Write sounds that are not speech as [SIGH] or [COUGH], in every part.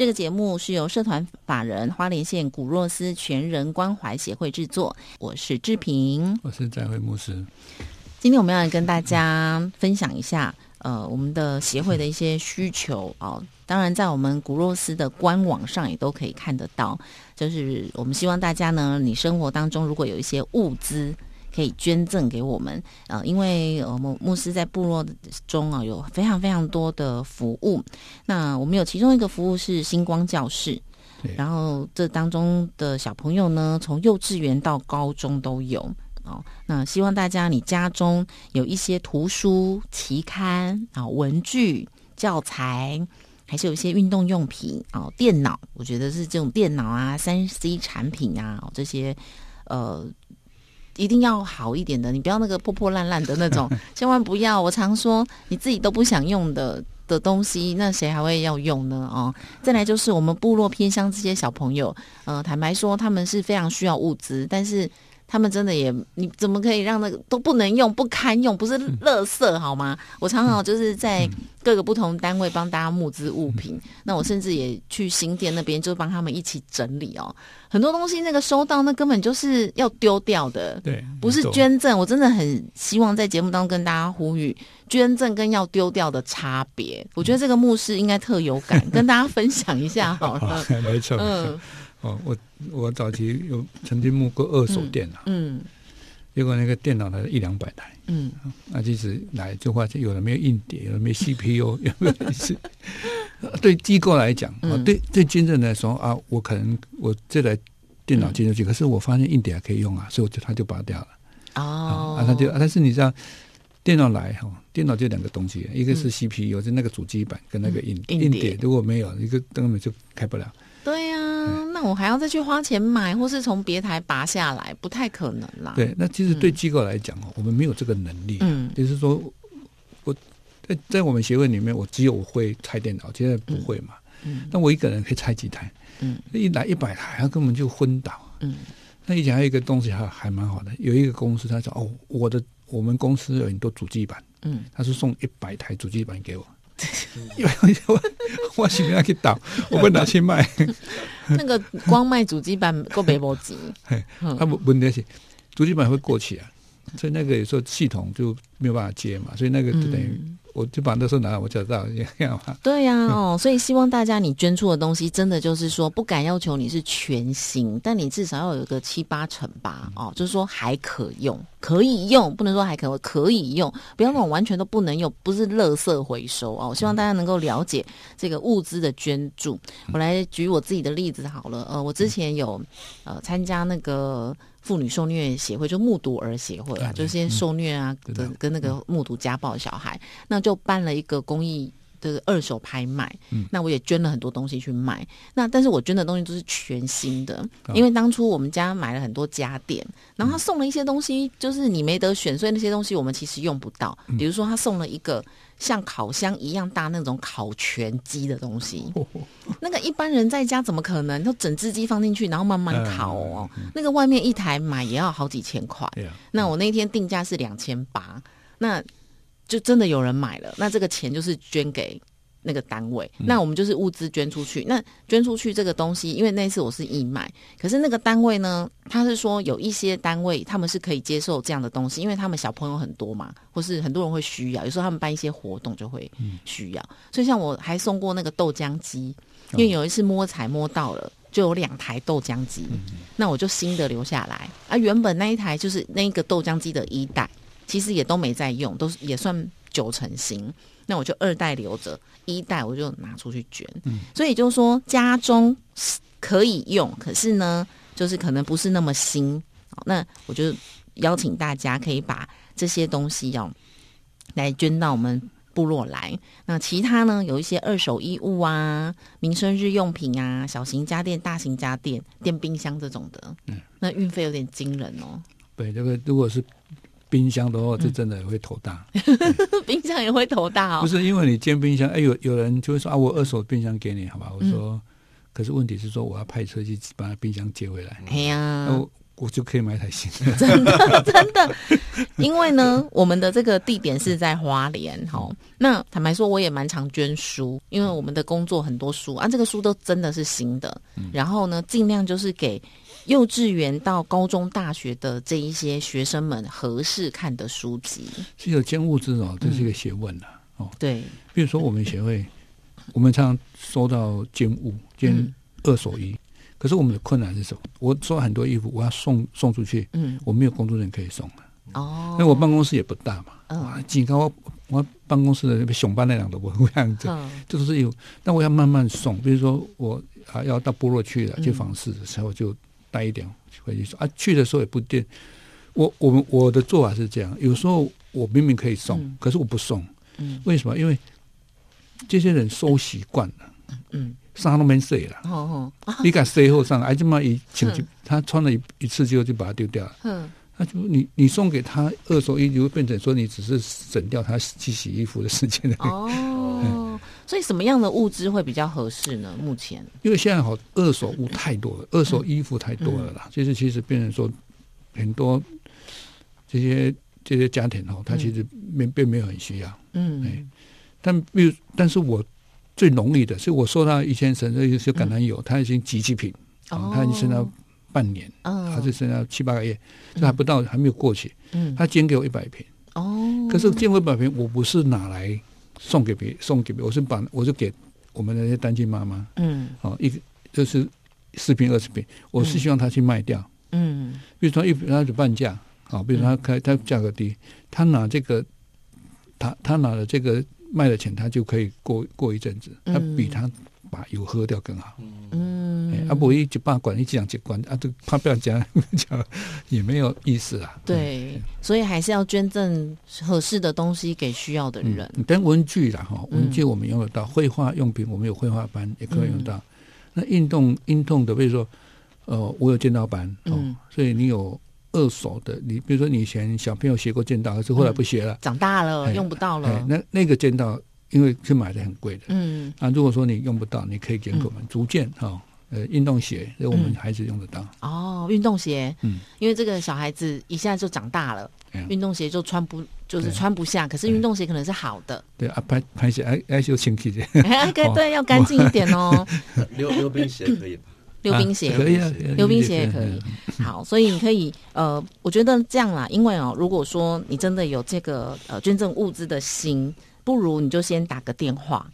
这个节目是由社团法人花莲县古若斯全人关怀协会制作，我是志平，我是在会牧师。今天我们要跟大家分享一下，呃，我们的协会的一些需求哦。当然，在我们古若斯的官网上也都可以看得到，就是我们希望大家呢，你生活当中如果有一些物资。可以捐赠给我们呃，因为我们牧师在部落中啊有非常非常多的服务。那我们有其中一个服务是星光教室，然后这当中的小朋友呢，从幼稚园到高中都有哦。那希望大家你家中有一些图书、期刊啊、文具、教材，还是有一些运动用品哦、电脑，我觉得是这种电脑啊、三 C 产品啊这些呃。一定要好一点的，你不要那个破破烂烂的那种，[LAUGHS] 千万不要。我常说，你自己都不想用的的东西，那谁还会要用呢？哦，再来就是我们部落偏乡这些小朋友，呃，坦白说，他们是非常需要物资，但是。他们真的也，你怎么可以让那个都不能用、不堪用，不是垃圾好吗？我常常就是在各个不同单位帮大家募资物品，那我甚至也去新店那边就帮他们一起整理哦。很多东西那个收到那根本就是要丢掉的，对，不是捐赠。我真的很希望在节目当中跟大家呼吁，捐赠跟要丢掉的差别。我觉得这个牧师应该特有感，跟大家分享一下好了。[LAUGHS] 没错，嗯。哦，我我早期有曾经募过二手电脑，嗯，结果那个电脑才一两百台，嗯，那其实来就发现有的没有硬碟，有的没 CPU，[LAUGHS] 有没有是？对机构来讲，啊，对对军人来说啊，我可能我这台电脑进出去，可是我发现硬碟还可以用啊，所以我就他就拔掉了。哦，啊，他就但是你知道，电脑来哈，电脑就两个东西，一个是 CPU，就那个主机板跟那个硬硬碟，如果没有，一个根本就开不了。我还要再去花钱买，或是从别台拔下来，不太可能啦。对，那其实对机构来讲哦，我们没有这个能力。嗯，就是说，我在在我们协会里面，我只有会拆电脑，现在不会嘛。嗯，那我一个人可以拆几台？嗯，一来一百台，他根本就昏倒。嗯，那以前还有一个东西还还蛮好的，有一个公司他说哦，我的我们公司有很多主机板，嗯，他是送一百台主机板给我。[LAUGHS] 因为我我想要去倒，我不拿去卖。[LAUGHS] 那个光卖主机板够没波及，他不问题是主机板会过期啊，所以那个有时候系统就没有办法接嘛，所以那个就等于。我就把那时候拿来，我就知道这样嘛。对呀，哦，[LAUGHS] 所以希望大家你捐出的东西，真的就是说不敢要求你是全新，但你至少要有个七八成吧，哦，就是说还可用，可以用，不能说还可可以用，不要那种完全都不能用，不是垃圾回收哦。希望大家能够了解这个物资的捐助。我来举我自己的例子好了，呃，我之前有呃参加那个。妇女受虐协会就目睹儿协会啊，就些受虐啊，跟跟那个目睹家暴的小孩，那就办了一个公益的二手拍卖。那我也捐了很多东西去卖。那但是我捐的东西都是全新的，因为当初我们家买了很多家电，然后他送了一些东西，就是你没得选，所以那些东西我们其实用不到。比如说他送了一个。像烤箱一样大那种烤全鸡的东西，那个一般人在家怎么可能？就整只鸡放进去，然后慢慢烤哦。那个外面一台买也要好几千块。那我那天定价是两千八，那就真的有人买了。那这个钱就是捐给。那个单位，那我们就是物资捐出去。那捐出去这个东西，因为那次我是义卖，可是那个单位呢，他是说有一些单位他们是可以接受这样的东西，因为他们小朋友很多嘛，或是很多人会需要，有时候他们办一些活动就会需要。所以像我还送过那个豆浆机，因为有一次摸彩摸到了，就有两台豆浆机，那我就新的留下来。啊，原本那一台就是那个豆浆机的一代，其实也都没在用，都是也算。九成新，那我就二代留着，一代我就拿出去捐。嗯，所以就是说家中可以用，可是呢，就是可能不是那么新。那我就邀请大家可以把这些东西要来捐到我们。部落来，那其他呢？有一些二手衣物啊、民生日用品啊、小型家电、大型家电、电冰箱这种的，嗯，那运费有点惊人哦。对，这个如果是冰箱的话，就真的也会头大。[LAUGHS] 冰箱也会头大哦。不是因为你建冰箱，哎，有有人就会说啊，我二手冰箱给你，好吧？我说，可是问题是说，我要派车去把冰箱接回来。哎呀。我就可以买台新的，[LAUGHS] 真的真的，因为呢，我们的这个地点是在花莲，哈。那坦白说，我也蛮常捐书，因为我们的工作很多书啊，这个书都真的是新的。然后呢，尽量就是给幼稚园到高中、大学的这一些学生们合适看的书籍。是有捐物资哦，这是一个学问呐，哦。对，比如说我们协会，我们常常收到捐物、捐二手衣。可是我们的困难是什么？我收很多衣服，我要送送出去，嗯，我没有工作人员可以送啊。哦，那我办公室也不大嘛，啊，几个我我办公室的那个熊班那两都不这样子，这都是有。那我要慢慢送，比如说我啊要到部落去了，去访视的时候就带一点回去送啊。去的时候也不定，我我们我的做法是这样，有时候我明明可以送，可是我不送，嗯，为什么？因为这些人收习惯了，嗯。衫都没洗了，哦哦，[LAUGHS] 你敢洗后上，哎，这么一请就他穿了一一次之后就把它丢掉了，嗯，那就你你送给他二手衣就会变成说你只是省掉他去洗衣服的时间了。哦，[LAUGHS] 所以什么样的物资会比较合适呢？目前。因为现在好二手物太多了，二手衣服太多了啦，就是其实变成说很多这些这些家庭哦，他其实并并没有很需要，嗯，哎，但比如但是我。最容易的，所以我收到一千升，那就橄榄油，它已经集齐品，哦，它已经升到半年，哦，还是升到七八个月，这还不到，还没有过去，嗯，他捐给我一百瓶，哦，可是捐一百瓶，我不是拿来送给别送给别，我是把我就给我们那些单亲妈妈，嗯，哦，一个就是十瓶二十瓶，我是希望他去卖掉，嗯，比如说一瓶他就半价，啊，比如他开他价格低，他拿这个，他他拿了这个。卖的钱，他就可以过过一阵子，他比他把油喝掉更好。嗯，啊，不一就把管一讲接管啊，就怕不要讲 [LAUGHS] 讲也没有意思啊。对，所以还是要捐赠合适的东西给需要的人。但文具啦哈，文具我们用得到，绘画用品我们有绘画班也可以用到。那运动运动的，比如说呃，我有剑道班哦，所以你有。二手的，你比如说你以前小朋友学过剑道，可是后来不学了，长大了用不到了。那那个剑道，因为是买的很贵的，嗯，啊，如果说你用不到，你可以给我们逐渐哈，呃，运动鞋，我们孩子用得到。哦，运动鞋，嗯，因为这个小孩子一下就长大了，运动鞋就穿不就是穿不下，可是运动鞋可能是好的。对啊，拍拍鞋爱爱修清气的，[LAUGHS] 对，要干净一点哦。[LAUGHS] 溜溜冰鞋可以吧？[LAUGHS] 溜冰鞋可以啊，溜冰鞋也可以。好，所以你可以呃，我觉得这样啦，因为哦，如果说你真的有这个呃捐赠物资的心，不如你就先打个电话，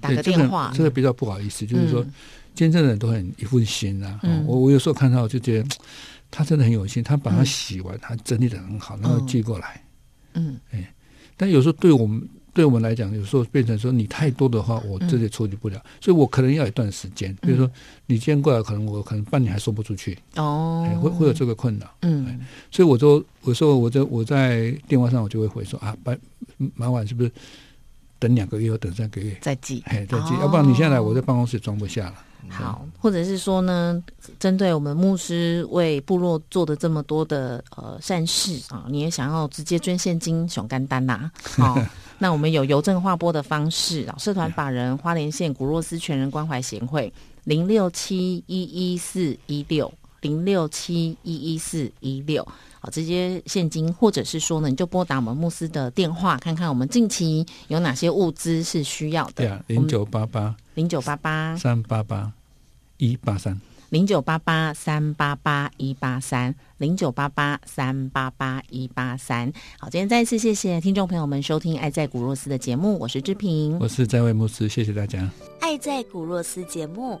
打个电话。这个比较不好意思，就是说捐赠人都很一份心啊。我我有时候看到就觉得 [TSK] 他真的很有心，他把它洗完，他整理的很好，然后寄过来。嗯，哎，但有时候对我们。对我们来讲，有时候变成说你太多的话，我这里处理不了，所以我可能要一段时间。比如说你今天过来，可能我可能半年还送不出去哦，会会有这个困扰。嗯，所以我说，我说我在我在电话上我就会回说啊，把麻烦是不是等两个月或等三个月再寄？哎，再寄，要不然你现在来我在办公室装不下了。好，或者是说呢，针对我们牧师为部落做的这么多的呃善事啊，你也想要直接捐现金、熊干单呐？好，[LAUGHS] 那我们有邮政划拨的方式啊，社团法人花莲县古若斯全人关怀协会零六七一一四一六零六七一一四一六，好，直接现金，或者是说呢，你就拨打我们牧师的电话，看看我们近期有哪些物资是需要的。对啊，零九八八。零九八八三八八一八三，零九八八三八八一八三，零九八八三八八一八三。好，今天再一次谢谢听众朋友们收听《爱在古若斯》的节目，我是志平，我是在位牧师，谢谢大家。《爱在古若斯》节目